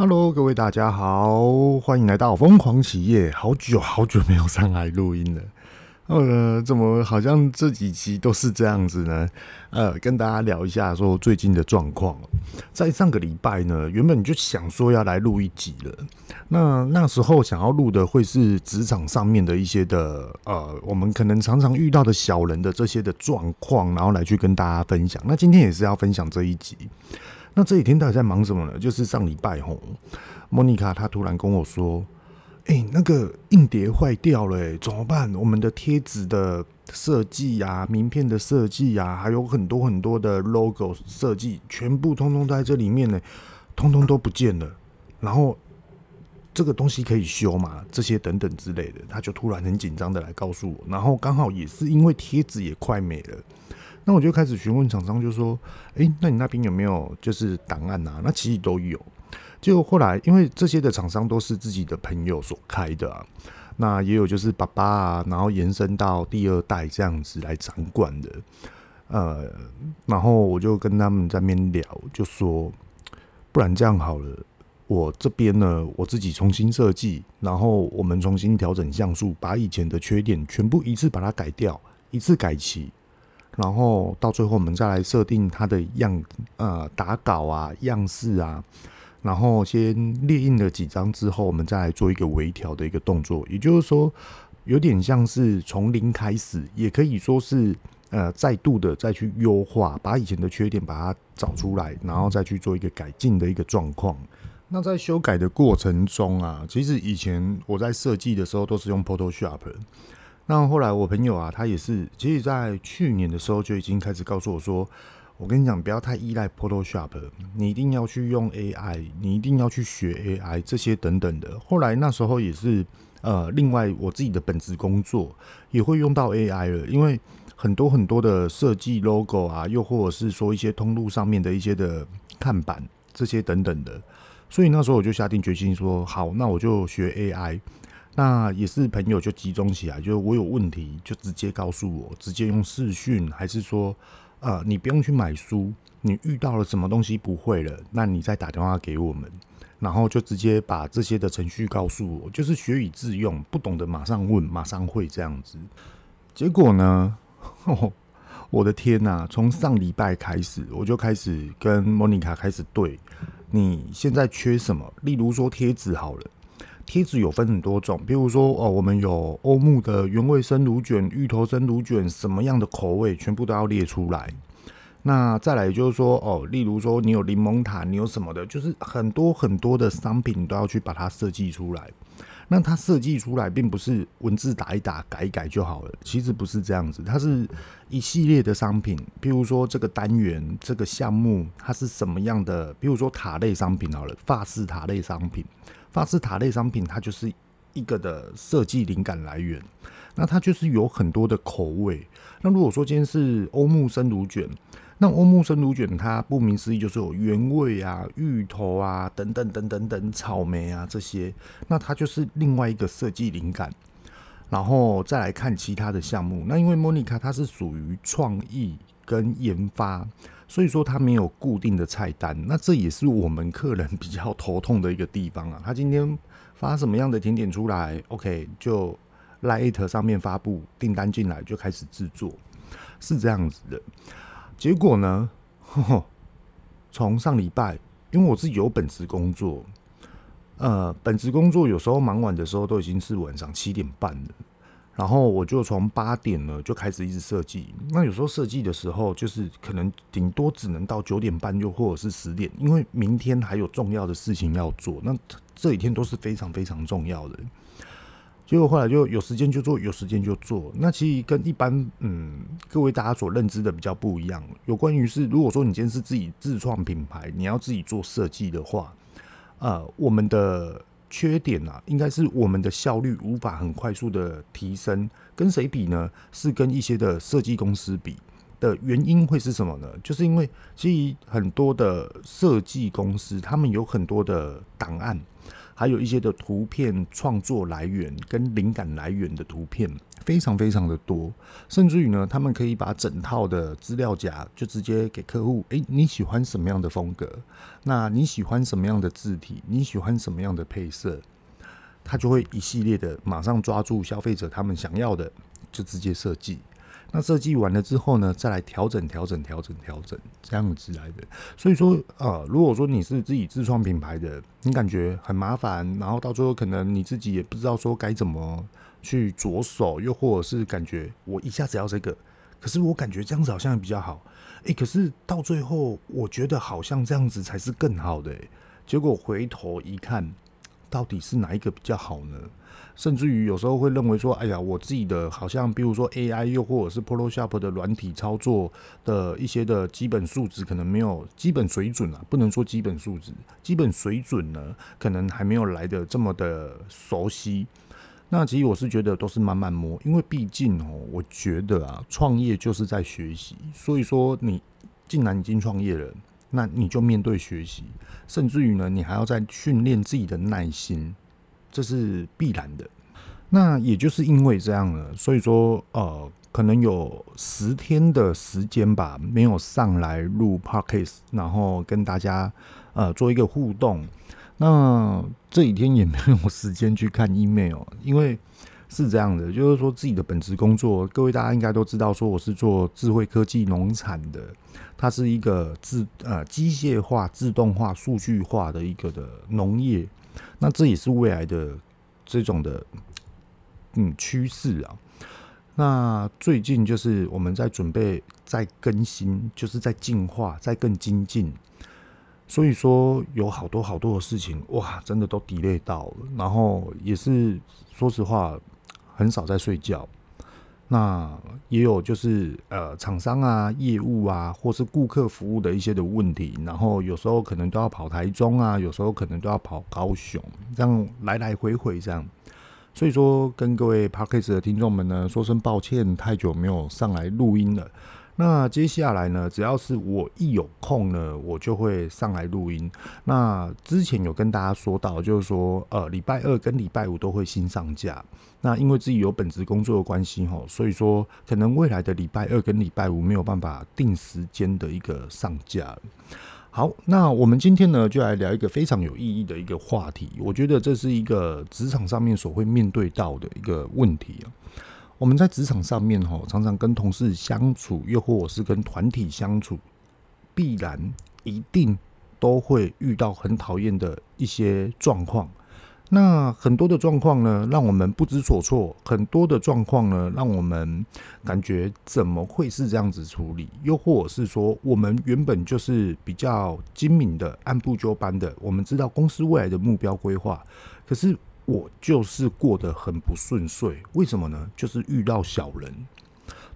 Hello，各位大家好，欢迎来到疯狂企业。好久好久没有上来录音了，呃，怎么好像这几期都是这样子呢？呃，跟大家聊一下说最近的状况。在上个礼拜呢，原本就想说要来录一集了。那那时候想要录的会是职场上面的一些的，呃，我们可能常常遇到的小人的这些的状况，然后来去跟大家分享。那今天也是要分享这一集。那这几天到底在忙什么呢？就是上礼拜吼，莫妮卡她突然跟我说：“哎、那个硬碟坏掉了，怎么办？我们的贴纸的设计呀，名片的设计呀，还有很多很多的 logo 设计，全部通通在这里面呢，通通都不见了。然后这个东西可以修吗？这些等等之类的，他就突然很紧张的来告诉我。然后刚好也是因为贴纸也快没了。”那我就开始询问厂商，就说：“哎、欸，那你那边有没有就是档案啊？”那其实都有。就后来，因为这些的厂商都是自己的朋友所开的啊，那也有就是爸爸啊，然后延伸到第二代这样子来掌管的。呃，然后我就跟他们在那边聊，就说：“不然这样好了，我这边呢，我自己重新设计，然后我们重新调整像素，把以前的缺点全部一次把它改掉，一次改齐。”然后到最后，我们再来设定它的样呃打稿啊样式啊，然后先列印了几张之后，我们再来做一个微调的一个动作。也就是说，有点像是从零开始，也可以说是呃再度的再去优化，把以前的缺点把它找出来，然后再去做一个改进的一个状况。那在修改的过程中啊，其实以前我在设计的时候都是用 Photoshop。那后来我朋友啊，他也是，其实，在去年的时候就已经开始告诉我说：“我跟你讲，不要太依赖 Photoshop，你一定要去用 AI，你一定要去学 AI 这些等等的。”后来那时候也是，呃，另外我自己的本职工作也会用到 AI 了，因为很多很多的设计 logo 啊，又或者是说一些通路上面的一些的看板这些等等的，所以那时候我就下定决心说：“好，那我就学 AI。”那也是朋友就集中起来，就我有问题就直接告诉我，直接用视讯，还是说，呃，你不用去买书，你遇到了什么东西不会了，那你再打电话给我们，然后就直接把这些的程序告诉我，就是学以致用，不懂的马上问，马上会这样子。结果呢，哦，我的天呐，从上礼拜开始，我就开始跟莫妮卡开始对，你现在缺什么？例如说贴纸好了。贴纸有分很多种，比如说哦，我们有欧木的原味生乳卷、芋头生乳卷，什么样的口味全部都要列出来。那再来就是说哦，例如说你有柠檬塔，你有什么的，就是很多很多的商品都要去把它设计出来。那它设计出来并不是文字打一打、改一改就好了，其实不是这样子，它是一系列的商品。比如说这个单元、这个项目，它是什么样的？比如说塔类商品好了，发饰塔类商品。法式塔类商品，它就是一个的设计灵感来源。那它就是有很多的口味。那如果说今天是欧木生乳卷，那欧木生乳卷它顾名思义就是有原味啊、芋头啊等等等等等草莓啊这些。那它就是另外一个设计灵感。然后再来看其他的项目。那因为莫妮卡它是属于创意跟研发。所以说他没有固定的菜单，那这也是我们客人比较头痛的一个地方啊。他今天发什么样的甜点出来，OK，就 LINE@ 上面发布订单进来就开始制作，是这样子的。结果呢，从上礼拜，因为我自己有本职工作，呃，本职工作有时候忙完的时候都已经是晚上七点半了。然后我就从八点呢就开始一直设计，那有时候设计的时候就是可能顶多只能到九点半，又或者是十点，因为明天还有重要的事情要做。那这几天都是非常非常重要的。结果后来就有时间就做，有时间就做。那其实跟一般嗯各位大家所认知的比较不一样。有关于是如果说你今天是自己自创品牌，你要自己做设计的话，呃，我们的。缺点啊，应该是我们的效率无法很快速的提升。跟谁比呢？是跟一些的设计公司比的原因会是什么呢？就是因为其实很多的设计公司，他们有很多的档案，还有一些的图片创作来源跟灵感来源的图片非常非常的多，甚至于呢，他们可以把整套的资料夹就直接给客户，诶，你喜欢什么样的风格？那你喜欢什么样的字体？你喜欢什么样的配色？他就会一系列的马上抓住消费者他们想要的，就直接设计。那设计完了之后呢，再来调整、调整、调整、调整，这样子来的。所以说，呃，如果说你是自己自创品牌的，你感觉很麻烦，然后到最后可能你自己也不知道说该怎么去着手，又或者是感觉我一下子要这个，可是我感觉这样子好像比较好，诶、可是到最后我觉得好像这样子才是更好的、欸，结果回头一看，到底是哪一个比较好呢？甚至于有时候会认为说，哎呀，我自己的好像，比如说 AI，又或者是 Photoshop 的软体操作的一些的基本素质，可能没有基本水准啊，不能说基本素质，基本水准呢，可能还没有来的这么的熟悉。那其实我是觉得都是慢慢摸，因为毕竟哦，我觉得啊，创业就是在学习，所以说你既然已经创业了，那你就面对学习，甚至于呢，你还要再训练自己的耐心。这是必然的，那也就是因为这样了，所以说呃，可能有十天的时间吧，没有上来录 Podcast，然后跟大家呃做一个互动。那这几天也没有时间去看 email，因为是这样的，就是说自己的本职工作，各位大家应该都知道，说我是做智慧科技农产的，它是一个自呃机械化、自动化、数据化的一个的农业。那这也是未来的这种的嗯趋势啊。那最近就是我们在准备在更新，就是在进化，在更精进。所以说有好多好多的事情哇，真的都 delay 到了。然后也是说实话，很少在睡觉。那也有就是呃厂商啊、业务啊，或是顾客服务的一些的问题，然后有时候可能都要跑台中啊，有时候可能都要跑高雄，这样来来回回这样。所以说跟各位 Podcast 的听众们呢说声抱歉，太久没有上来录音了。那接下来呢，只要是我一有空呢，我就会上来录音。那之前有跟大家说到，就是说，呃，礼拜二跟礼拜五都会新上架。那因为自己有本职工作的关系吼，所以说可能未来的礼拜二跟礼拜五没有办法定时间的一个上架。好，那我们今天呢，就来聊一个非常有意义的一个话题。我觉得这是一个职场上面所会面对到的一个问题啊。我们在职场上面，哈，常常跟同事相处，又或者是跟团体相处，必然一定都会遇到很讨厌的一些状况。那很多的状况呢，让我们不知所措；很多的状况呢，让我们感觉怎么会是这样子处理？又或者是说，我们原本就是比较精明的、按部就班的，我们知道公司未来的目标规划，可是。我就是过得很不顺遂，为什么呢？就是遇到小人，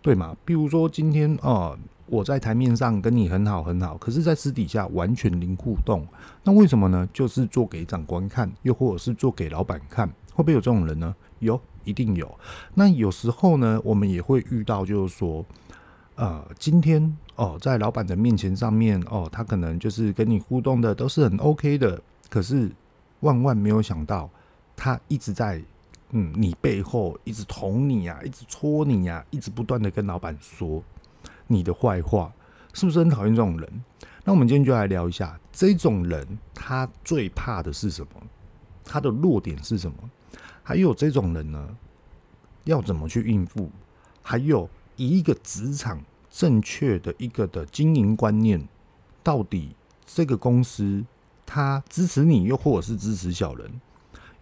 对吗？比如说今天啊、我在台面上跟你很好很好，可是，在私底下完全零互动，那为什么呢？就是做给长官看，又或者是做给老板看，会不会有这种人呢？有，一定有。那有时候呢，我们也会遇到，就是说，呃，今天哦、在老板的面前上面哦、他可能就是跟你互动的都是很 OK 的，可是万万没有想到。他一直在，嗯，你背后一直捅你呀、啊，一直戳你呀、啊，一直不断的跟老板说你的坏话，是不是很讨厌这种人？那我们今天就来聊一下，这种人他最怕的是什么？他的弱点是什么？还有这种人呢，要怎么去应付？还有以一个职场正确的一个的经营观念，到底这个公司他支持你，又或者是支持小人？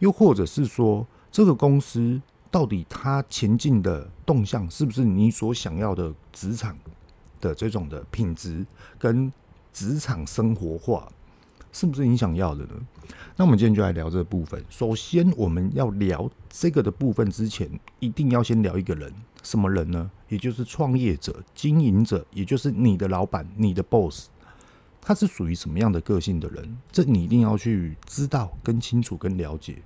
又或者是说，这个公司到底它前进的动向是不是你所想要的职场的这种的品质跟职场生活化，是不是你想要的呢？那我们今天就来聊这个部分。首先，我们要聊这个的部分之前，一定要先聊一个人，什么人呢？也就是创业者、经营者，也就是你的老板、你的 boss。他是属于什么样的个性的人？这你一定要去知道、跟清楚、跟了解。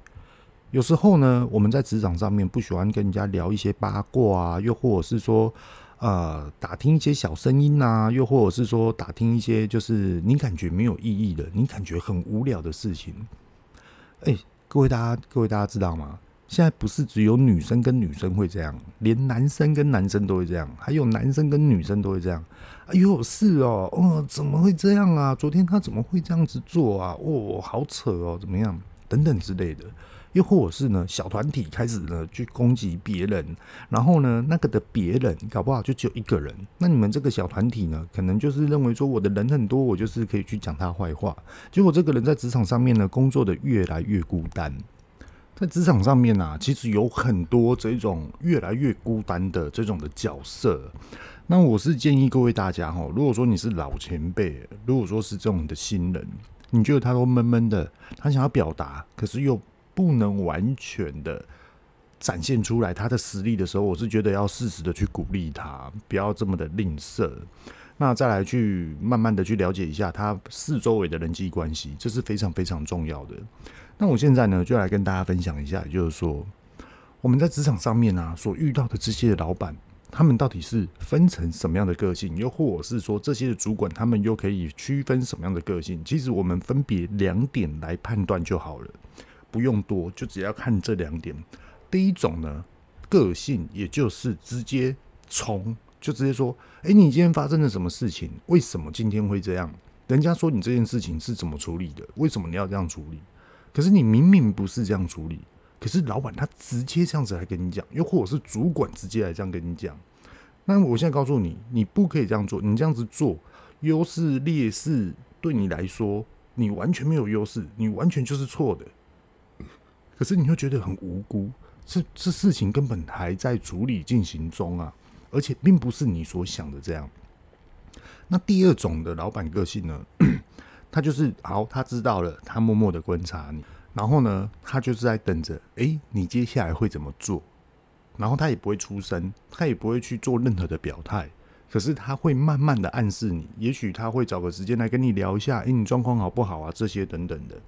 有时候呢，我们在职场上面不喜欢跟人家聊一些八卦啊，又或者是说，呃，打听一些小声音啊，又或者是说打听一些就是你感觉没有意义的、你感觉很无聊的事情。哎，各位大家，各位大家知道吗？现在不是只有女生跟女生会这样，连男生跟男生都会这样，还有男生跟女生都会这样。哎呦，是哦，哦，怎么会这样啊？昨天他怎么会这样子做啊？哦，好扯哦，怎么样？等等之类的。又或者是呢，小团体开始呢去攻击别人，然后呢，那个的别人搞不好就只有一个人。那你们这个小团体呢，可能就是认为说我的人很多，我就是可以去讲他坏话。结果这个人在职场上面呢，工作的越来越孤单。在职场上面啊，其实有很多这种越来越孤单的这种的角色。那我是建议各位大家哈，如果说你是老前辈，如果说是这种的新人，你觉得他都闷闷的，他想要表达，可是又不能完全的展现出来他的实力的时候，我是觉得要适时的去鼓励他，不要这么的吝啬。那再来去慢慢的去了解一下他四周围的人际关系，这是非常非常重要的。那我现在呢，就来跟大家分享一下，也就是说，我们在职场上面啊，所遇到的这些老板，他们到底是分成什么样的个性，又或者是说这些的主管，他们又可以区分什么样的个性？其实我们分别两点来判断就好了，不用多，就只要看这两点。第一种呢，个性也就是直接冲，就直接说，诶，你今天发生了什么事情？为什么今天会这样？人家说你这件事情是怎么处理的？为什么你要这样处理？可是你明明不是这样处理，可是老板他直接这样子来跟你讲，又或者是主管直接来这样跟你讲。那我现在告诉你，你不可以这样做。你这样子做，优势劣势对你来说，你完全没有优势，你完全就是错的。可是你会觉得很无辜，这这事情根本还在处理进行中啊，而且并不是你所想的这样。那第二种的老板个性呢？他就是好，他知道了，他默默的观察你，然后呢，他就是在等着，诶，你接下来会怎么做？然后他也不会出声，他也不会去做任何的表态，可是他会慢慢的暗示你，也许他会找个时间来跟你聊一下，诶，你状况好不好啊？这些等等的。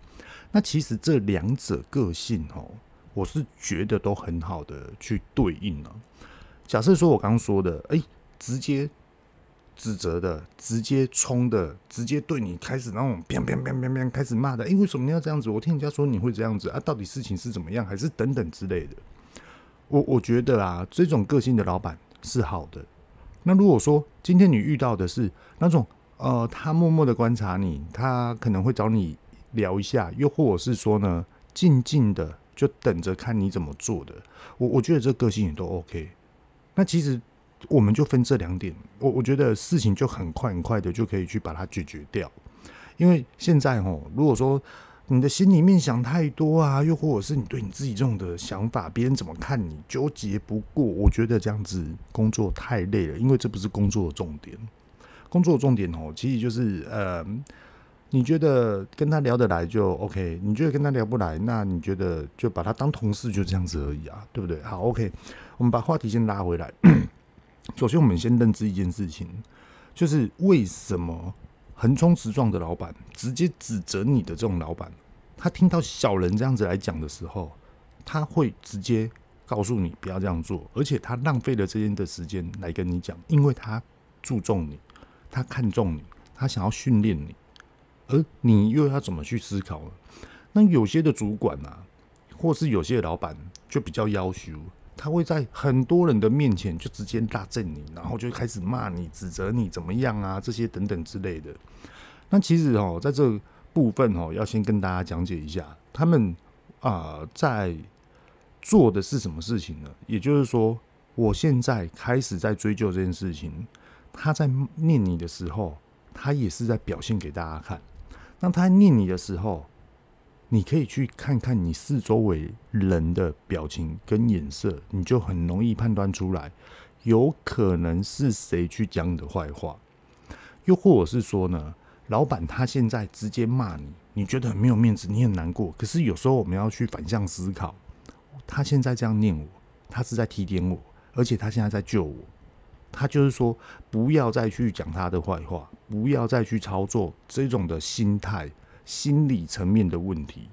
那其实这两者个性哦，我是觉得都很好的去对应了。假设说我刚刚说的，诶，直接。指责的，直接冲的，直接对你开始那种砰砰砰砰砰开始骂的，诶，为什么你要这样子？我听人家说你会这样子啊，到底事情是怎么样，还是等等之类的？我我觉得啊，这种个性的老板是好的。那如果说今天你遇到的是那种呃，他默默的观察你，他可能会找你聊一下，又或者是说呢，静静的就等着看你怎么做的，我我觉得这个性也都 OK。那其实。我们就分这两点，我我觉得事情就很快很快的就可以去把它解决掉。因为现在哦，如果说你的心里面想太多啊，又或者是你对你自己这种的想法，别人怎么看你纠结不过，我觉得这样子工作太累了，因为这不是工作的重点。工作的重点哦，其实就是呃，你觉得跟他聊得来就 OK，你觉得跟他聊不来，那你觉得就把他当同事就这样子而已啊，对不对？好，OK，我们把话题先拉回来。首先，我们先认知一件事情，就是为什么横冲直撞的老板直接指责你的这种老板，他听到小人这样子来讲的时候，他会直接告诉你不要这样做，而且他浪费了这些的时间来跟你讲，因为他注重你，他看重你，他想要训练你，而你又要怎么去思考呢？那有些的主管啊，或是有些老板就比较要求。他会在很多人的面前就直接大震你，然后就开始骂你、指责你怎么样啊，这些等等之类的。那其实哦，在这部分哦，要先跟大家讲解一下，他们啊、在做的是什么事情呢？也就是说，我现在开始在追究这件事情。他在念你的时候，他也是在表现给大家看。那他念你的时候，你可以去看看你四周围人的表情跟眼色，你就很容易判断出来，有可能是谁去讲你的坏话，又或者是说呢，老板他现在直接骂你，你觉得很没有面子，你很难过。可是有时候我们要去反向思考，他现在这样念我，他是在提点我，而且他现在在救我，他就是说不要再去讲他的坏话，不要再去操作这种的心态。心理层面的问题，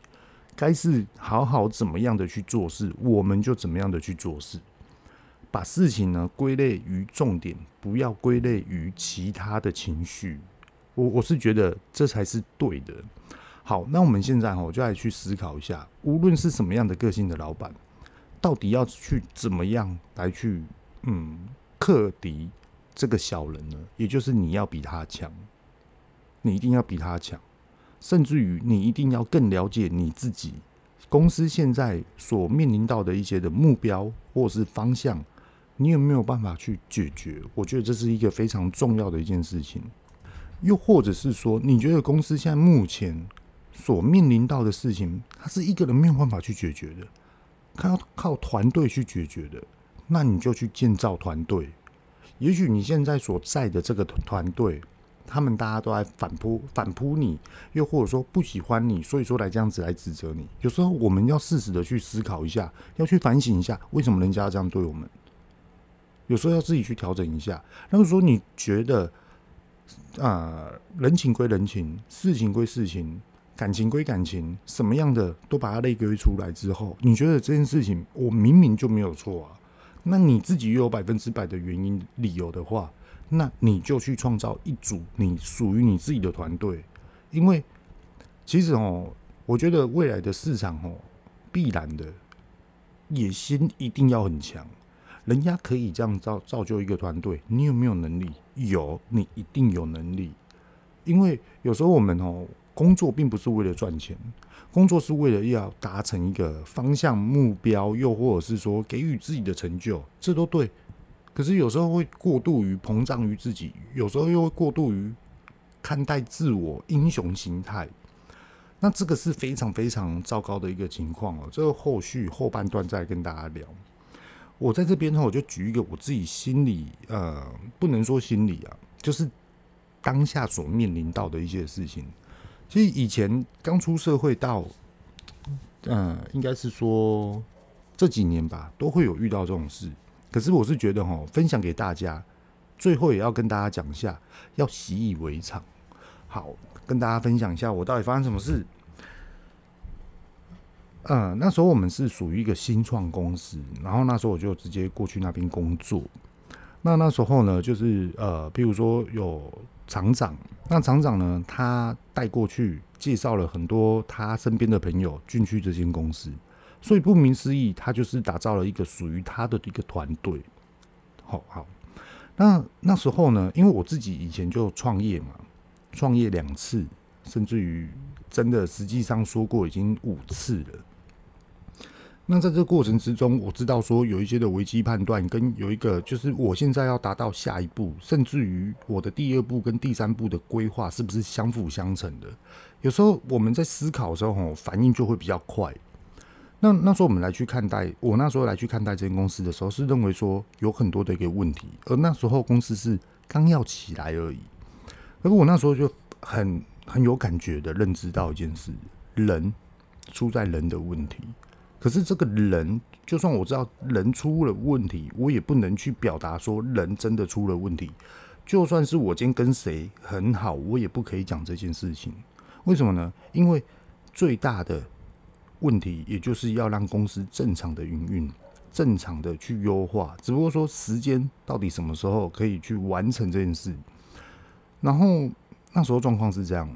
该是好好怎么样的去做事，我们就怎么样的去做事，把事情呢归类于重点，不要归类于其他的情绪。我我是觉得这才是对的。好，那我们现在哈，就来去思考一下，无论是什么样的个性的老板，到底要去怎么样来去嗯克敌这个小人呢？也就是你要比他强，你一定要比他强，甚至于你一定要更了解你自己公司现在所面临到的一些的目标或是方向。你有没有办法去解决？我觉得这是一个非常重要的一件事情。又或者是说，你觉得公司现在目前所面临到的事情，它是一个人没有办法去解决的，它要靠团队去解决的，那你就去建造团队。也许你现在所在的这个团队，他们大家都在反扑反扑你，又或者说不喜欢你，所以说来这样子来指责你。有时候我们要适时的去思考一下，要去反省一下，为什么人家这样对我们？有时候要自己去调整一下。那么说，你觉得啊，人情归人情，事情归事情，感情归感情，什么样的都把它类归出来之后，你觉得这件事情我明明就没有错啊？那你自己又有百分之百的原因理由的话，那你就去创造一组你属于你自己的团队。因为其实哦，我觉得未来的市场哦，必然的野心一定要很强。人家可以这样造造就一个团队，你有没有能力？有，你一定有能力。因为有时候我们哦，工作并不是为了赚钱，工作是为了要达成一个方向目标，又或者是说给予自己的成就，这都对。可是有时候会过度于膨胀于自己，有时候又会过度于看待自我英雄心态，那这个是非常非常糟糕的一个情况哦。这个后续后半段再跟大家聊。我在这边呢，我就举一个我自己心里，呃，不能说心里啊，就是当下所面临到的一些事情。其实以前刚出社会到，嗯、应该是说这几年吧，都会有遇到这种事。可是我是觉得哈，分享给大家，最后也要跟大家讲一下，要习以为常。好，跟大家分享一下我到底发生什么事。嗯，那时候我们是属于一个新创公司，然后那时候我就直接过去那边工作。那那时候呢，就是呃，比如说有厂长，那厂长呢，他带过去介绍了很多他身边的朋友进去这间公司，所以顾名思义，他就是打造了一个属于他的一个团队。好好，那那时候呢，因为我自己以前就创业嘛，创业两次，甚至于真的实际上说过已经五次了。那在这个过程之中，我知道说有一些的危机判断，跟有一个就是我现在要达到下一步，甚至于我的第二步跟第三步的规划是不是相辅相成的？有时候我们在思考的时候，反应就会比较快。那那时候我们来去看待，我那时候来去看待这间公司的时候，是认为说有很多的一个问题，而那时候公司是刚要起来而已。而我那时候就很很有感觉的认知到一件事：人出在人的问题。可是这个人，就算我知道人出了问题，我也不能去表达说人真的出了问题。就算是我今天跟谁很好，我也不可以讲这件事情。为什么呢？因为最大的问题，也就是要让公司正常的营运，正常的去优化。只不过说时间到底什么时候可以去完成这件事。然后那时候状况是这样，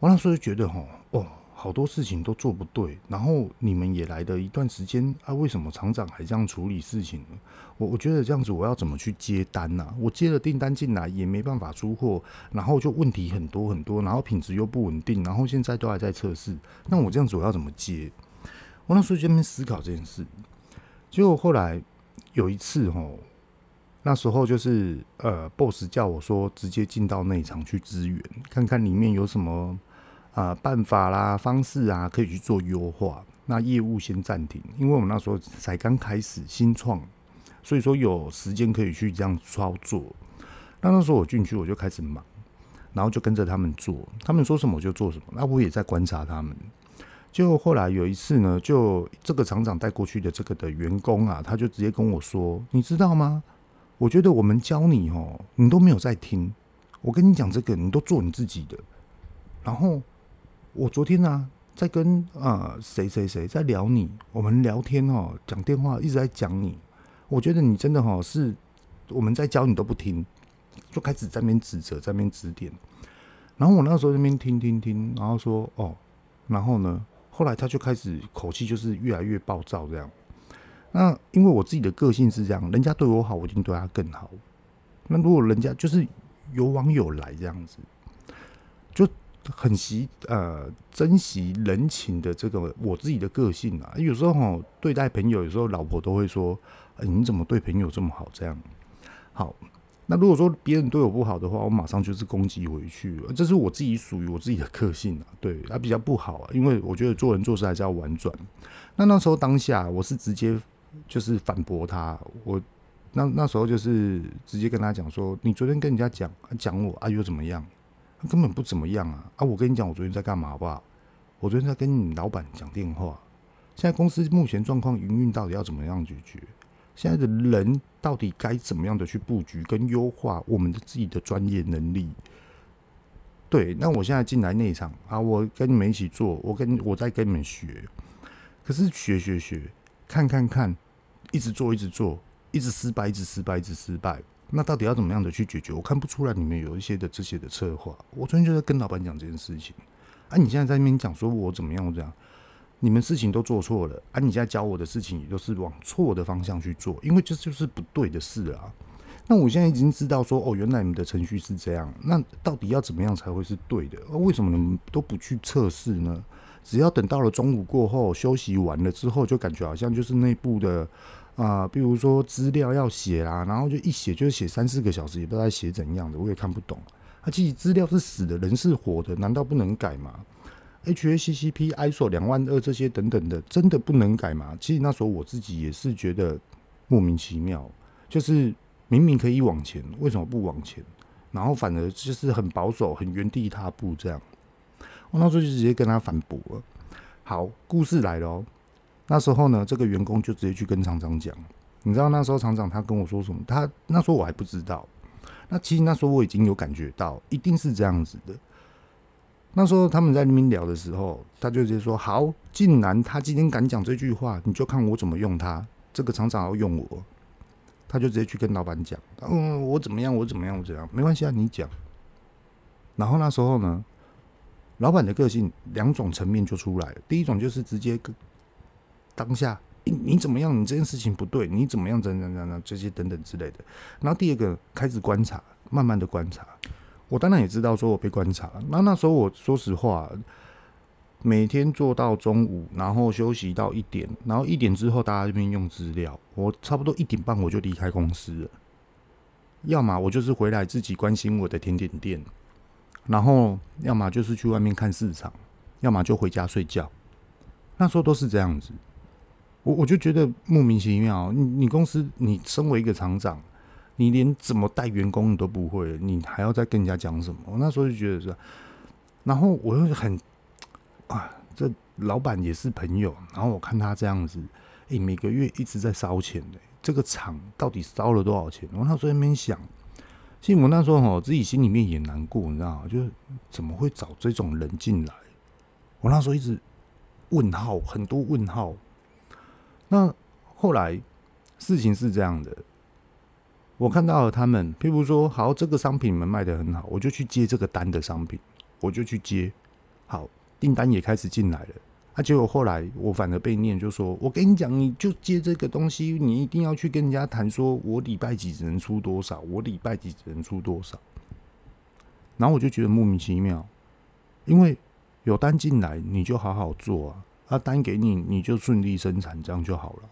我那时候就觉得，吼，哦。好多事情都做不对，然后你们也来的一段时间啊，为什么厂长还这样处理事情呢？我我觉得这样子，我要怎么去接单呢？我接了订单进来也没办法出货，然后就问题很多很多，然后品质又不稳定，然后现在都还在测试，那我这样子我要怎么接？我那时候就在那边思考这件事，结果后来有一次吼，那时候就是呃，boss 叫我说直接进到内场去支援，看看里面有什么。啊，办法啦，方式啊，可以去做优化。那业务先暂停，因为我们那时候才刚开始新创，所以说有时间可以去这样操作。那那时候我进去，我就开始忙，然后就跟着他们做，他们说什么我就做什么。那我也在观察他们。就后来有一次呢，就这个厂长带过去的这个的员工啊，他就直接跟我说：“你知道吗？我觉得我们教你哦，你都没有在听。我跟你讲这个，你都做你自己的。”然后。我昨天呢、啊，在跟啊谁谁谁在聊你，我们聊天哦，讲电话一直在讲你。我觉得你真的哈是我们在教你都不听，就开始在那边指责，在那边指点。然后我那时候在那边听听听，然后说哦，然后呢，后来他就开始口气就是越来越暴躁这样。那因为我自己的个性是这样，人家对我好，我一定对他更好。那如果人家就是有往有来这样子，就很习呃珍惜人情的这个我自己的个性啊。有时候哈对待朋友，有时候老婆都会说：“，你怎么对朋友这么好？”这样好。那如果说别人对我不好的话，我马上就是攻击回去，这是我自己属于我自己的个性啊。对，他比较不好啊，因为我觉得做人做事还是要婉转。那那时候当下我是直接。就是反驳他，我那那时候就是直接跟他讲说，你昨天跟人家讲讲我啊又怎么样？根本不怎么样啊！啊，我跟你讲，我昨天在干嘛好不好？我昨天在跟你老板讲电话。现在公司目前状况营运到底要怎么样解决？现在的人到底该怎么样的去布局跟优化我们的自己的专业能力？对，那我现在进来内场啊，我跟你们一起做，我跟我在跟你们学，可是学学学，看看看。一直做，一直做，一直失败，一直失败，一直失败。那到底要怎么样的去解决？我看不出来你们有一些的这些的策划。我昨天就在跟老板讲这件事情。啊，你现在在那边讲说我怎么样？我这样，你们事情都做错了。啊，你现在教我的事情也都是往错的方向去做，因为这就是不对的事啊。那我现在已经知道说，哦，原来你们的程序是这样。那到底要怎么样才会是对的？为什么你们都不去测试呢？只要等到了中午过后休息完了之后，就感觉好像就是内部的。啊、比如说资料要写啦，然后就一写就是写三四个小时，也不知道写怎样的，我也看不懂。啊，其实资料是死的，人是活的，难道不能改吗？HACCP、ISO 两万二这些等等的，真的不能改吗？其实那时候我自己也是觉得莫名其妙，就是明明可以往前，为什么不往前？然后反而就是很保守，很原地踏步这样。我那时候就直接跟他反驳了。好，故事来了。那时候呢，这个员工就直接去跟厂长讲，你知道那时候厂长他跟我说什么？他那时候我还不知道，那其实那时候我已经有感觉到，一定是这样子的。那时候他们在那边聊的时候，他就直接说：“好，既然他今天敢讲这句话，你就看我怎么用他。这个厂长要用我，他就直接去跟老板讲：嗯，我怎么样，我怎么样，我怎样，没关系啊，你讲。然后那时候呢，老板的个性两种层面就出来了，第一种就是直接跟。当下，你怎么样？你这件事情不对，你怎么样？怎怎怎怎这些等等之类的。然后第二个开始观察，慢慢的观察。我当然也知道说我被观察。那那时候我说实话，每天做到中午，然后休息到一点，然后一点之后大家这边用资料，我差不多一点半我就离开公司了。要么我就是回来自己关心我的甜点店，然后要么就是去外面看市场，要么就回家睡觉。那时候都是这样子。我我就觉得莫名其妙，你你公司你身为一个厂长，你连怎么带员工你都不会，你还要再跟人家讲什么？我那时候就觉得是，然后我又很啊，这老板也是朋友，然后我看他这样子，诶，每个月一直在烧钱的，这个厂到底烧了多少钱？我那时候在那边想，其实我那时候哈，自己心里面也难过，你知道吗？就是怎么会找这种人进来？我那时候一直问号，很多问号。那后来事情是这样的，我看到了他们，譬如说，好，这个商品你们卖得很好，我就去接这个单的商品，我就去接，好，订单也开始进来了。啊，结果后来我反而被念，就说我跟你讲，你就接这个东西，你一定要去跟人家谈，说我礼拜几只能出多少，我礼拜几只能出多少。然后我就觉得莫名其妙，因为有单进来，你就好好做啊。他单给你，你就顺利生产，这样就好了。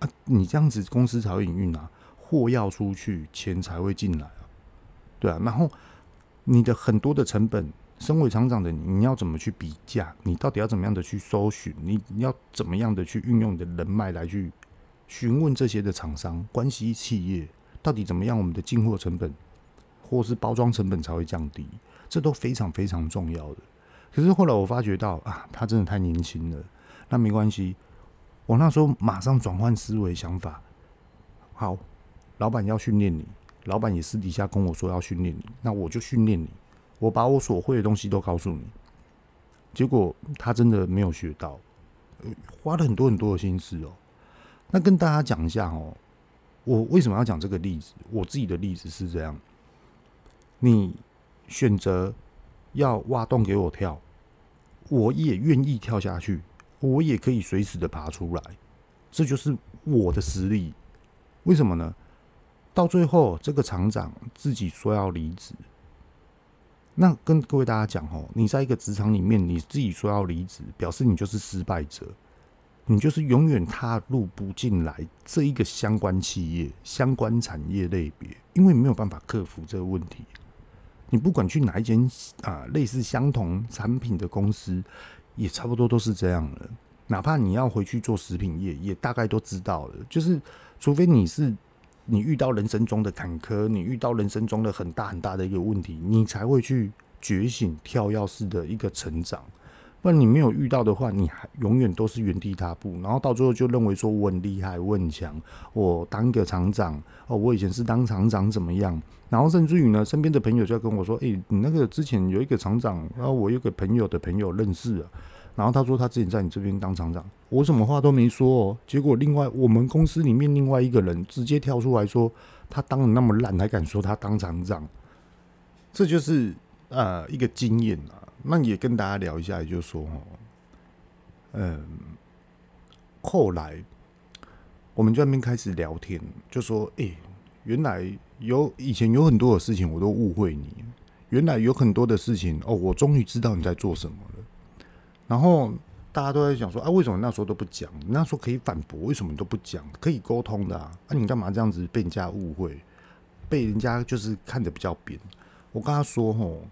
啊，你这样子公司才会营运啊，货要出去，钱才会进来啊，对啊。然后你的很多的成本，身为厂长的你，你要怎么去比价？你到底要怎么样的去搜寻？你你要怎么样的去运用你的人脉来去询问这些的厂商关系企业，到底怎么样？我们的进货成本或是包装成本才会降低，这都非常非常重要的。可是后来我发觉到啊，他真的太年轻了。那没关系，我那时候马上转换思维想法。好，老板要训练你，老板也私底下跟我说要训练你，那我就训练你。我把我所会的东西都告诉你。结果他真的没有学到，花了很多很多的心思哦。那跟大家讲一下哦，我为什么要讲这个例子？我自己的例子是这样，你选择。要挖洞给我跳，我也愿意跳下去，我也可以随时的爬出来，这就是我的实力。为什么呢？到最后，这个厂长自己说要离职，那跟各位大家讲哦，你在一个职场里面，你自己说要离职，表示你就是失败者，你就是永远踏入不进来这一个相关企业、相关产业类别，因为没有办法克服这个问题。你不管去哪一间啊类似相同产品的公司，也差不多都是这样了。哪怕你要回去做食品业，也大概都知道了，就是。除非你是你遇到人生中的坎坷，你遇到人生中的很大很大的一个问题，你才会去觉醒、跳跃式的一个成长。不然你没有遇到的话，你还永远都是原地踏步，然后到最后就认为说我很厉害、我很强，我当个厂长哦，我以前是当厂长怎么样？然后甚至于呢，身边的朋友就要跟我说：“诶，你那个之前有一个厂长，然后我有个朋友的朋友认识啊。”然后他说他之前在你这边当厂长，我什么话都没说哦。结果另外我们公司里面另外一个人直接跳出来说，他当的那么烂，还敢说他当厂长，这就是呃一个经验啊。那也跟大家聊一下，也就是说哦，嗯，后来我们就在那边开始聊天，就说哎，原来有以前有很多的事情我都误会你，原来有很多的事情哦，我终于知道你在做什么了。然后大家都在想说啊，为什么那时候都不讲？那时候可以反驳，为什么都不讲？可以沟通的啊，啊，你干嘛这样子被人家误会？被人家就是看得比较扁。我跟他说吼，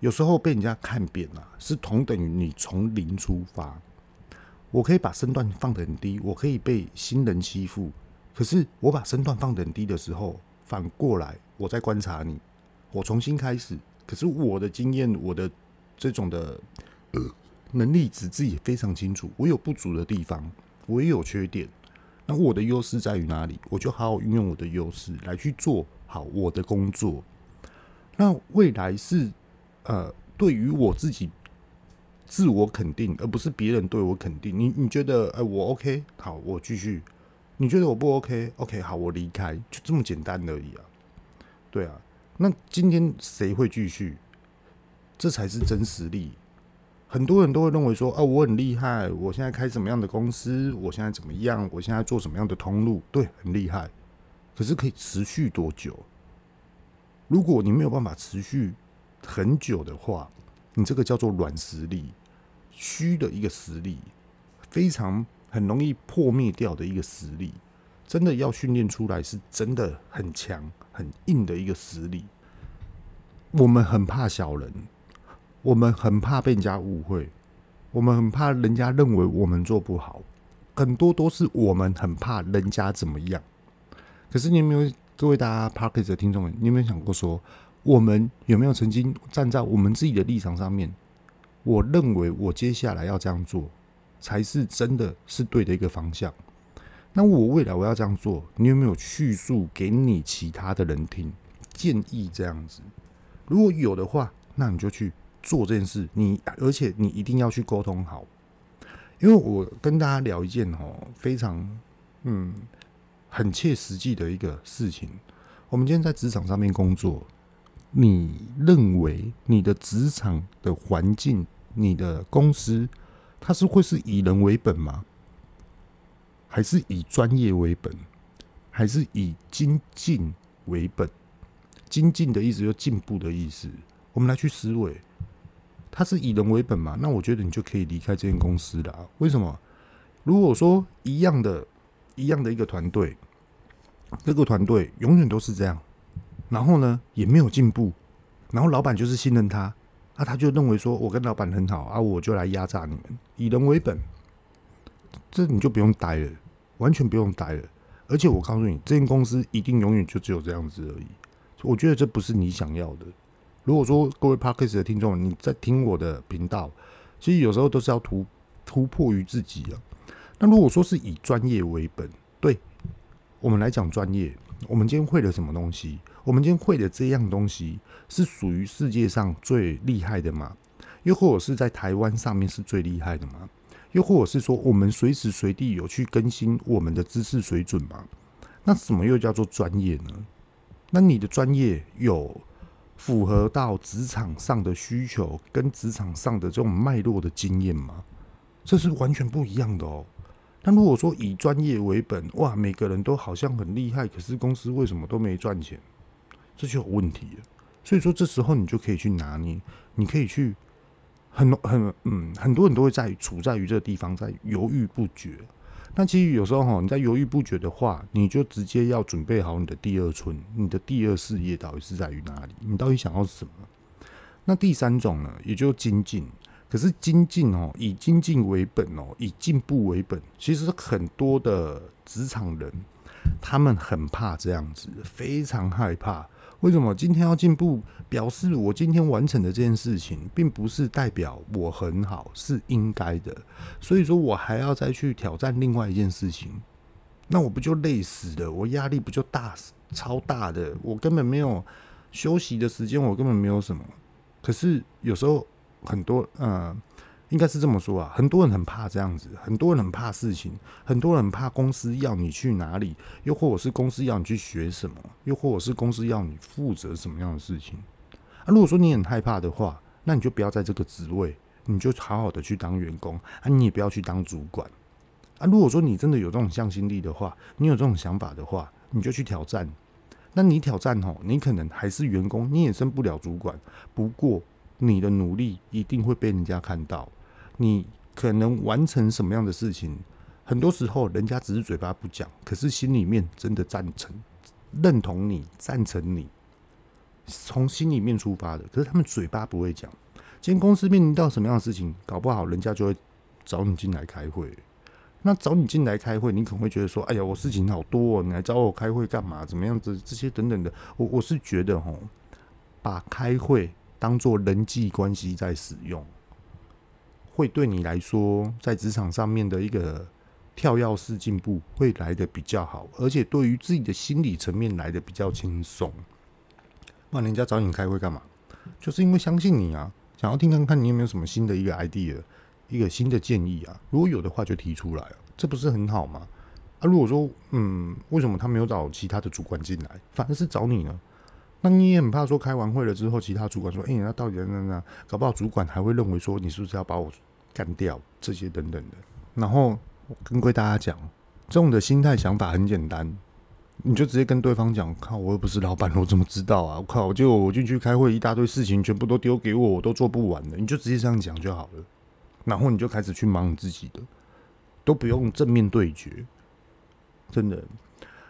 有时候被人家看扁啊，是同等于你从零出发。我可以把身段放得很低，我可以被新人欺负。可是我把身段放得很低的时候，反过来我在观察你，我重新开始。可是我的经验，我的这种的。呃能力值自己非常清楚，我有不足的地方，我也有缺点。那我的优势在于哪里？我就好好运用我的优势来去做好我的工作。那未来是呃，对于我自己自我肯定，而不是别人对我肯定。你你觉得哎、呃，我 OK，好，我继续。你觉得我不 OK？OK，好，我离开，就这么简单而已啊。对啊，那今天谁会继续？这才是真实力。很多人都会认为说，啊，我很厉害，我现在开什么样的公司，我现在怎么样，我现在做什么样的通路，对，很厉害。可是可以持续多久？如果你没有办法持续很久的话，你这个叫做软实力，虚的一个实力，非常很容易破灭掉的一个实力。真的要训练出来，是真的很强、很硬的一个实力。我们很怕小人。我们很怕被人家误会，我们很怕人家认为我们做不好，很多都是我们很怕人家怎么样。可是你有没有，各位大家 Podcast 的听众们，你有没有想过说，我们有没有曾经站在我们自己的立场上面？我认为我接下来要这样做，才是真的是对的一个方向。那我未来我要这样做，你有没有叙述给你其他的人听，建议这样子？如果有的话，那你就去。做这件事，你而且你一定要去沟通好，因为我跟大家聊一件哦非常嗯很切实际的一个事情。我们今天在职场上面工作，你认为你的职场的环境、你的公司，它是会是以人为本吗？还是以专业为本？还是以精进为本？精进的意思就进步的意思。我们来去思维。他是以人为本嘛？那我觉得你就可以离开这间公司了。为什么？如果说一样的、一样的一个团队，这个团队永远都是这样，然后呢也没有进步，然后老板就是信任他，啊，他就认为说我跟老板很好啊，我就来压榨你们，以人为本，这你就不用待了，完全不用待了。而且我告诉你，这间公司一定永远就只有这样子而已。我觉得这不是你想要的。如果说各位 Podcast 的听众，你在听我的频道，其实有时候都是要突突破于自己啊。那如果说是以专业为本，对我们来讲专业，我们今天会了什么东西？我们今天会的这样东西是属于世界上最厉害的吗？又或者是在台湾上面是最厉害的吗？又或者是说我们随时随地有去更新我们的知识水准吗？那什么又叫做专业呢？那你的专业有？符合到职场上的需求跟职场上的这种脉络的经验吗？这是完全不一样的哦。那如果说以专业为本，哇，每个人都好像很厉害，可是公司为什么都没赚钱？这就有问题了。所以说，这时候你就可以去拿捏，你可以去很很嗯，很多人都会在处在于这个地方，在犹豫不决。但其实有时候哈，你在犹豫不决的话，你就直接要准备好你的第二春，你的第二事业到底是在于哪里？你到底想要什么？那第三种呢，也就精进。可是精进哦，以精进为本哦，以进步为本。其实很多的职场人，他们很怕这样子，非常害怕。为什么今天要进步？表示我今天完成的这件事情，并不是代表我很好，是应该的。所以说我还要再去挑战另外一件事情，那我不就累死了？我压力不就大，超大的？我根本没有休息的时间，我根本没有什么。可是有时候。很多，嗯，应该是这么说啊。很多人很怕这样子，很多人很怕事情，很多人怕公司要你去哪里，又或者是公司要你去学什么，又或者是公司要你负责什么样的事情。啊，如果说你很害怕的话，那你就不要在这个职位，你就好好的去当员工啊，你也不要去当主管啊。如果说你真的有这种向心力的话，你有这种想法的话，你就去挑战。那你挑战吼，你可能还是员工，你也升不了主管。不过。你的努力一定会被人家看到，你可能完成什么样的事情，很多时候人家只是嘴巴不讲，可是心里面真的赞成、认同你、赞成你，从心里面出发的。可是他们嘴巴不会讲。今天公司面临到什么样的事情，搞不好人家就会找你进来开会。那找你进来开会，你可能会觉得说：“哎呀，我事情好多哦，你来找我开会干嘛？怎么样子？这些等等的。”我我是觉得齁，把开会。当做人际关系在使用，会对你来说在职场上面的一个跳跃式进步会来得比较好，而且对于自己的心理层面来得比较轻松。不然人家找你开会干嘛？就是因为相信你啊，想要听看看你有没有什么新的一个 idea，一个新的建议啊。如果有的话就提出来，这不是很好吗？啊，如果说嗯，为什么他没有找其他的主管进来，反而是找你呢？那你也很怕说开完会了之后，其他主管说：“哎、那到底那那，搞不好主管还会认为说你是不是要把我干掉？这些等等的。”然后跟归大家讲，这种的心态想法很简单，你就直接跟对方讲：“靠，我又不是老板，我怎么知道啊？我 靠，就我进去开会，一大堆事情全部都丢给我，我都做不完的。”你就直接这样讲就好了。然后你就开始去忙你自己的，都不用正面对决，真的。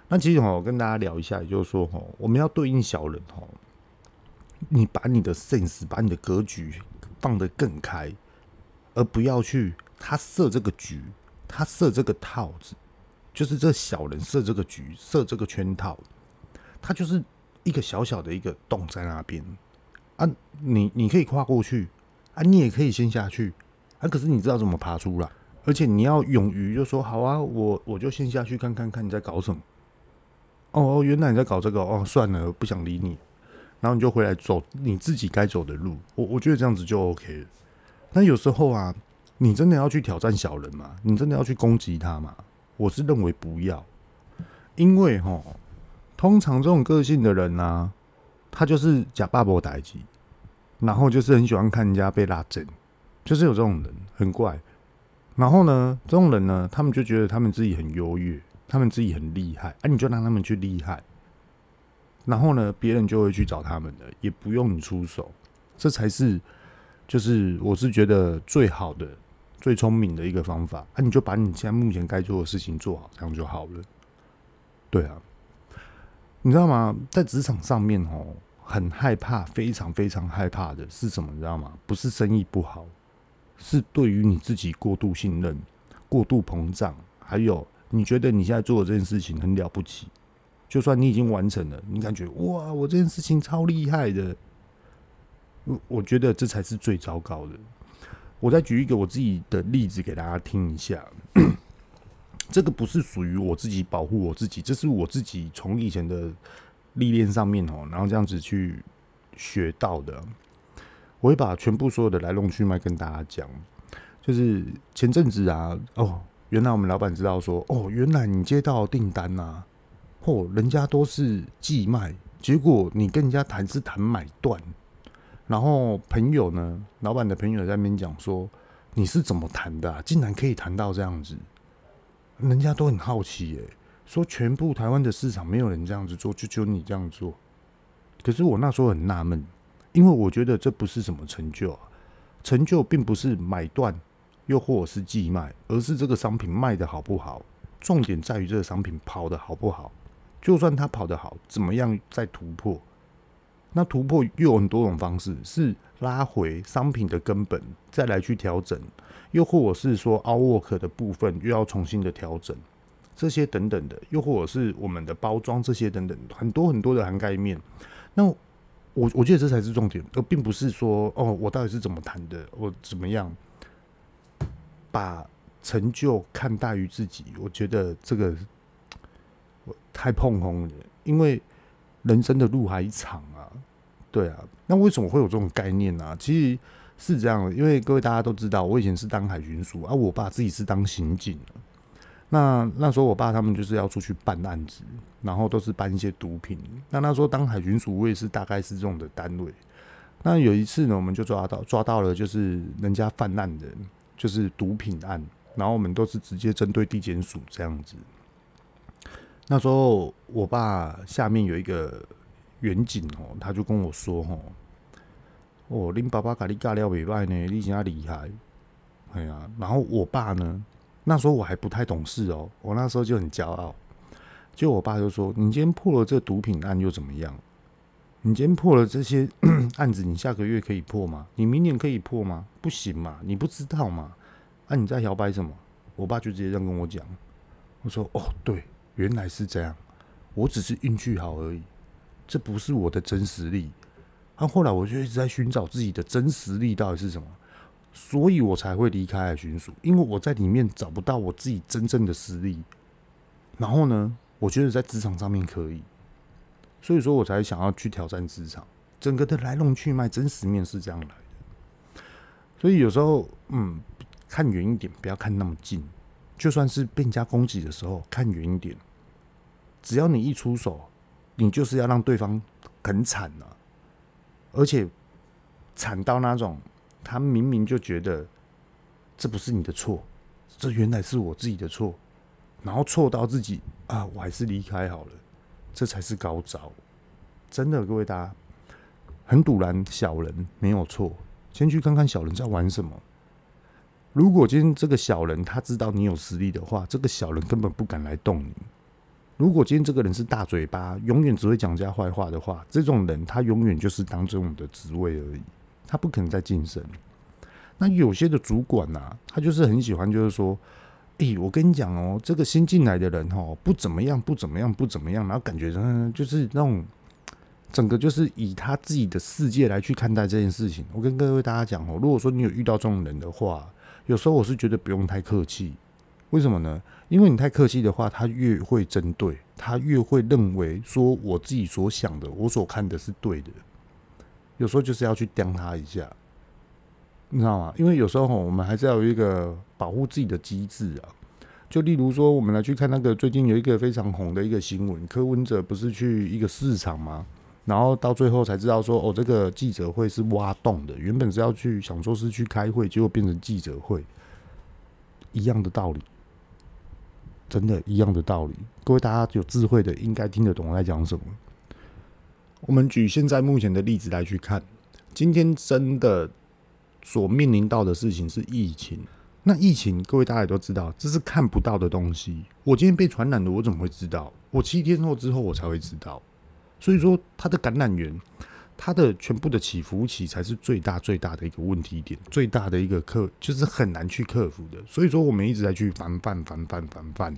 那其实哈，我跟大家聊一下，也就是说哈，我们要对应小人哈，你把你的 sense，把你的格局放得更开，而不要去他设这个局，他设这个套子，就是这小人设这个局，设这个圈套，他就是一个小小的一个洞在那边啊，你你可以跨过去啊，你也可以先下去啊，可是你知道怎么爬出来，而且你要勇于就说好啊，我我就先下去看看看你在搞什么。哦，原来你在搞这个哦，算了，不想理你，然后你就回来走你自己该走的路。我我觉得这样子就 OK 了。但有时候啊，你真的要去挑战小人吗？你真的要去攻击他吗？我是认为不要，因为齁，通常这种个性的人呢、啊，他就是假爸爸代志，然后就是很喜欢看人家被拉正，就是有这种人很怪。然后呢，这种人呢，他们就觉得他们自己很优越。他们自己很厉害，啊，你就让他们去厉害，然后呢，别人就会去找他们的，也不用你出手，这才是，就是我是觉得最好的、最聪明的一个方法。啊，你就把你现在目前该做的事情做好，这样就好了。对啊，你知道吗？在职场上面哦，很害怕，非常非常害怕的是什么？你知道吗？不是生意不好，是对于你自己过度信任、过度膨胀，还有。你觉得你现在做的这件事情很了不起，就算你已经完成了，你感觉哇，我这件事情超厉害的，我觉得这才是最糟糕的。我再举一个我自己的例子给大家听一下，这个不是属于我自己保护我自己，这是我自己从以前的历练上面哦，然后这样子去学到的。我会把全部所有的来龙去脉跟大家讲，就是前阵子啊，哦。原来我们老板知道说，哦，原来你接到订单呐，嚯，人家都是寄卖，结果你跟人家谈是谈买断，然后朋友呢，老板的朋友在那边讲说，你是怎么谈的啊？竟然可以谈到这样子，人家都很好奇耶，说全部台湾的市场没有人这样子做，就只有你这样做。可是我那时候很纳闷，因为我觉得这不是什么成就啊，成就并不是买断，又或者是寄卖，而是这个商品卖得好不好。重点在于这个商品跑得好不好。就算它跑得好，怎么样再突破？那突破又有很多种方式，是拉回商品的根本，再来去调整，又或者是说 outwork 的部分又要重新的调整，这些等等的，又或者是我们的包装这些等等，很多很多的涵盖面。那我我觉得这才是重点，而并不是说哦，我到底是怎么谈的，我怎么样把成就看大于自己。我觉得这个我。太碰红了，因为人生的路还长啊，对啊，那为什么会有这种概念呢、啊？其实是这样的，因为各位大家都知道，我以前是当海巡署，啊、我爸自己是当刑警。那那时候我爸他们就是要出去办案子，然后都是办一些毒品。那那时候当海巡署，我也是大概是这种的单位。那有一次呢，我们就抓到抓到了，就是人家犯案的，就是毒品案，然后我们都是直接针对地检署这样子。那时候，我爸下面有一个远景哦，他就跟我说：“哦，哦，恁爸爸跟你尬聊袂歹呢，你真厉害。”哎呀，然后我爸呢，那时候我还不太懂事哦，我那时候就很骄傲。就我爸就说：“你今天破了这毒品案又怎么样？你今天破了这些 案子，你下个月可以破吗？你明年可以破吗？不行嘛，你不知道嘛？啊，你在摇摆什么？”我爸就直接这样跟我讲。我说：“哦，对。”原来是这样，我只是运气好而已，这不是我的真实力。那、后来我就一直在寻找自己的真实力到底是什么，所以我才会离开海巡署，因为我在里面找不到我自己真正的实力。然后呢，我觉得在职场上面可以，所以说我才想要去挑战职场。整个的来龙去脉、真实面是这样来的。所以有时候，嗯，看远一点，不要看那么近。就算是被人家攻击的时候，看远一点。只要你一出手，你就是要让对方很惨了，啊，而且惨到那种，他明明就觉得这不是你的错，这原来是我自己的错，然后错到自己啊，我还是离开好了，这才是高招。真的，各位大家很赌烂，小人没有错，先去看看小人在玩什么。如果今天这个小人他知道你有实力的话，这个小人根本不敢来动你。如果今天这个人是大嘴巴，永远只会讲人家坏话的话，这种人他永远就是当这种的职位而已，他不可能再晋升。那有些的主管呐、他就是很喜欢，就是说，诶，我跟你讲哦，这个新进来的人哦，不怎么样，不怎么样，不怎么样，然后感觉嗯，就是那种整个就是以他自己的世界来去看待这件事情。我跟各位大家讲哦，如果说你有遇到这种人的话，有时候我是觉得不用太客气。为什么呢？因为你太客气的话，他越会针对，他越会认为说我自己所想的，我所看的是对的。有时候就是要去刁他一下，你知道吗？因为有时候我们还是要有一个保护自己的机制啊。就例如说，我们来去看那个最近有一个非常红的一个新闻，柯文哲不是去一个市场吗？然后到最后才知道说，哦，这个记者会是挖洞的，原本是要去想说是去开会，结果变成记者会，一样的道理。真的，一样的道理。各位大家有智慧的，应该听得懂我在讲什么。我们举现在目前的例子来去看，今天真的所面临到的事情是疫情。那疫情，各位大家也都知道，这是看不到的东西。我今天被传染了，我怎么会知道？我七天后之后我才会知道。所以说，它的感染源。它的全部的起伏期才是最大最大的一个问题点，最大的一个克就是很难去克服的。所以说，我们一直在去防范、防范、防范。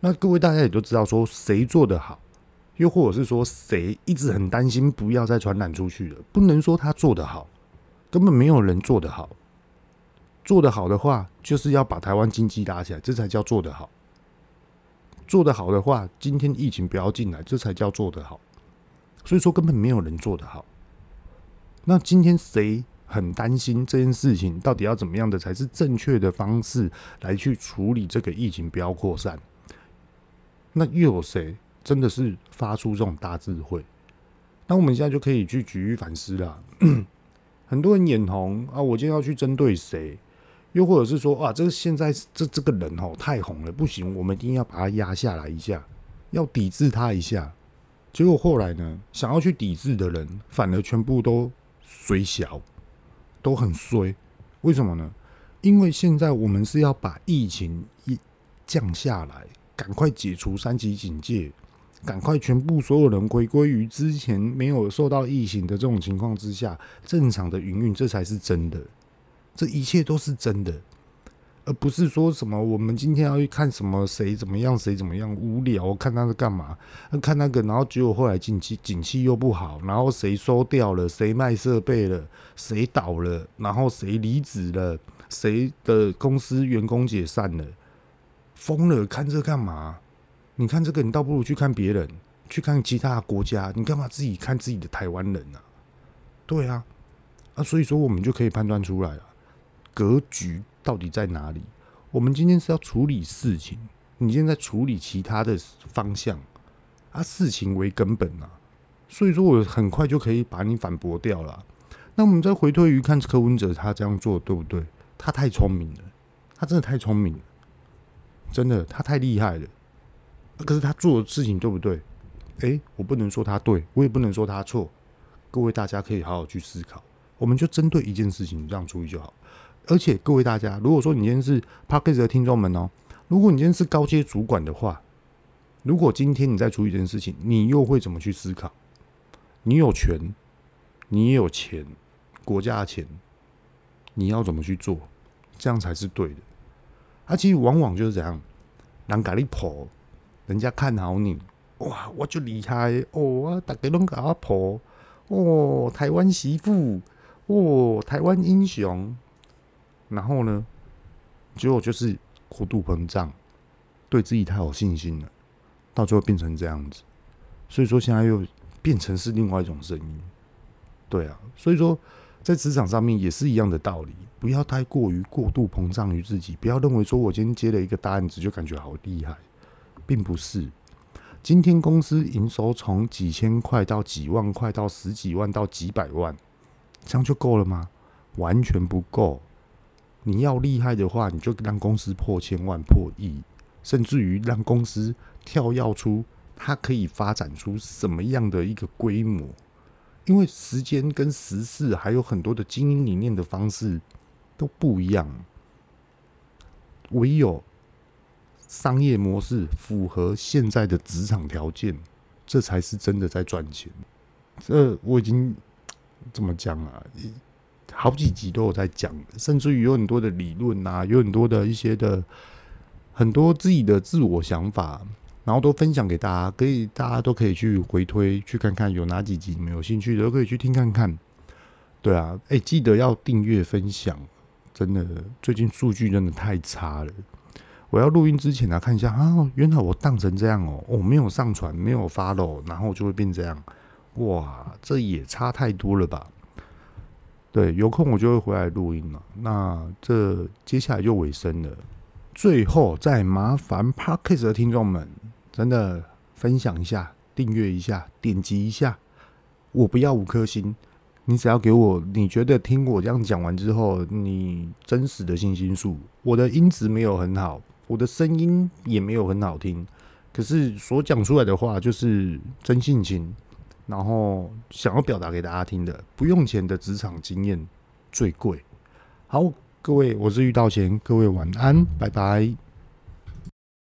那各位大家也都知道，说谁做得好，又或者是说谁一直很担心不要再传染出去了。不能说他做得好，根本没有人做得好。做得好的话，就是要把台湾经济拉起来，这才叫做得好。做得好的话，今天疫情不要进来，这才叫做得好。所以说根本没有人做得好。那今天谁很担心这件事情到底要怎么样的才是正确的方式来去处理这个疫情不要扩散？那又有谁真的是发出这种大智慧，那我们现在就可以去举一反思了。很多人眼红啊，我今天要去针对谁？又或者是说啊，这个现在这这个人哦太红了，不行，我们一定要把他压下来一下，要抵制他一下。结果后来呢，想要去抵制的人，反而全部都衰小，都很衰。为什么呢？因为现在我们是要把疫情一降下来，赶快解除三级警戒，赶快全部所有人回归于之前没有受到疫情的这种情况之下正常的营运，这才是真的。这一切都是真的。不是说什么我们今天要去看什么谁怎么样谁怎么样无聊看他是干嘛？看那个，然后结果后来景气景气又不好，然后谁收掉了，谁卖设备了，谁倒了，然后谁离职了，谁的公司员工解散了，疯了，看这干嘛？你看这个，你倒不如去看别人，去看其他国家，你干嘛自己看自己的台湾人呢？对啊，啊，所以说我们就可以判断出来了，格局。到底在哪里？我们今天是要处理事情，你现在处理其他的方向，啊，事情为根本啊，所以说我很快就可以把你反驳掉了。那我们再回推于看柯文哲他这样做对不对？他太聪明了，他真的太聪明了，真的他太厉害了。可是他做的事情对不对？诶，我不能说他对，我也不能说他错。各位大家可以好好去思考，我们就针对一件事情这样处理就好。而且各位大家，如果说你今天是 Podcast 的听众们哦，如果你今天是高阶主管的话，如果今天你在处理这件事情，你又会怎么去思考？你有权，你也有钱，国家的钱，你要怎么去做？这样才是对的。啊，其实往往就是这样，人家你婆，人家看好你，哇，我就厉害哦，大家拢给我婆，哦，台湾媳妇，哦，台湾英雄。然后呢，结果就是过度膨胀，对自己太有信心了，到最后变成这样子。所以说现在又变成是另外一种声音，对啊。所以说在职场上面也是一样的道理，不要太过于过度膨胀于自己，不要认为说我今天接了一个大案子就感觉好厉害，并不是。今天公司营收从几千块到几万块到十几万到几百万，这样就够了吗？完全不够。你要厉害的话，你就让公司破千万、破亿，甚至于让公司跳跃出它可以发展出什么样的一个规模。因为时间跟时事还有很多的经营理念的方式都不一样，唯有商业模式符合现在的职场条件，这才是真的在赚钱。这我已经怎么讲啊？好几集都有在讲，甚至于有很多的理论啊，有很多的一些的很多自己的自我想法，然后都分享给大家，可以大家都可以去回推去看看有哪几集你们有兴趣的都可以去听看看。对啊，哎、记得要订阅分享，真的最近数据真的太差了。我要录音之前来看一下啊，原来我当成这样哦，我没有上传，没有 follow，然后就会变这样，哇，这也差太多了吧。对，有空我就会回来录音了。那这接下来就尾声了，最后再麻烦 Podcast 的听众们，真的分享一下、订阅一下、点击一下。我不要五颗星，你只要给我你觉得听我这样讲完之后，你真实的信心数。我的音质没有很好，我的声音也没有很好听，可是所讲出来的话就是真性情。然后想要表达给大家听的，不用钱的职场经验最贵。好，各位，我是遇到钱，各位晚安，拜拜。